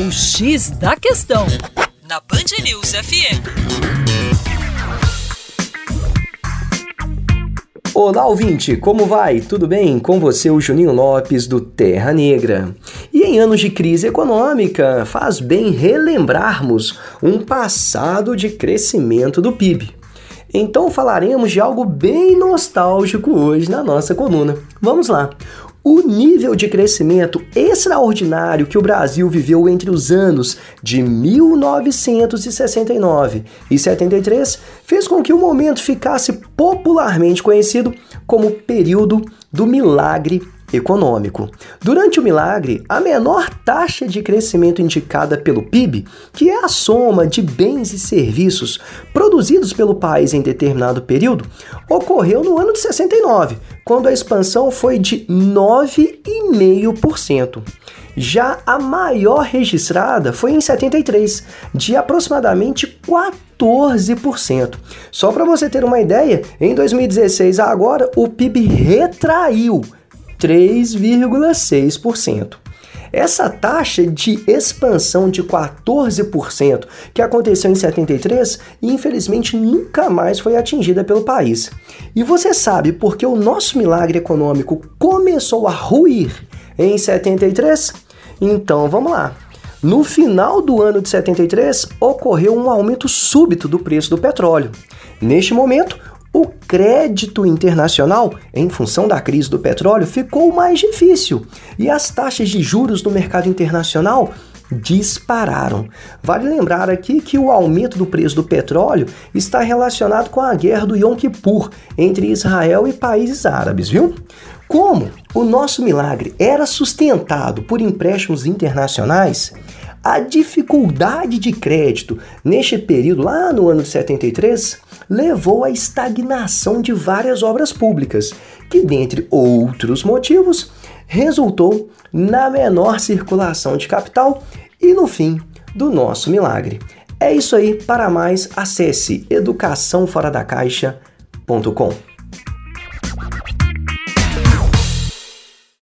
O X da Questão, na Band News FM. Olá, ouvinte, como vai? Tudo bem? Com você, o Juninho Lopes, do Terra Negra. E em anos de crise econômica, faz bem relembrarmos um passado de crescimento do PIB. Então falaremos de algo bem nostálgico hoje na nossa coluna. Vamos lá! O nível de crescimento extraordinário que o Brasil viveu entre os anos de 1969 e 73 fez com que o momento ficasse popularmente conhecido como período do milagre econômico. Durante o milagre, a menor taxa de crescimento indicada pelo PIB, que é a soma de bens e serviços produzidos pelo país em determinado período, ocorreu no ano de 69, quando a expansão foi de 9,5%. Já a maior registrada foi em 73, de aproximadamente 14%. Só para você ter uma ideia, em 2016 a agora o PIB retraiu 3,6%. Essa taxa de expansão de 14% que aconteceu em 73, infelizmente nunca mais foi atingida pelo país. E você sabe por que o nosso milagre econômico começou a ruir em 73? Então vamos lá. No final do ano de 73, ocorreu um aumento súbito do preço do petróleo. Neste momento, o crédito internacional, em função da crise do petróleo, ficou mais difícil e as taxas de juros do mercado internacional dispararam. Vale lembrar aqui que o aumento do preço do petróleo está relacionado com a guerra do Yom Kippur entre Israel e países árabes, viu? Como o nosso milagre era sustentado por empréstimos internacionais, a dificuldade de crédito neste período, lá no ano de 73, levou à estagnação de várias obras públicas, que, dentre outros motivos, resultou na menor circulação de capital e no fim do nosso milagre. É isso aí. Para mais, acesse educaçãoforadacaixa.com.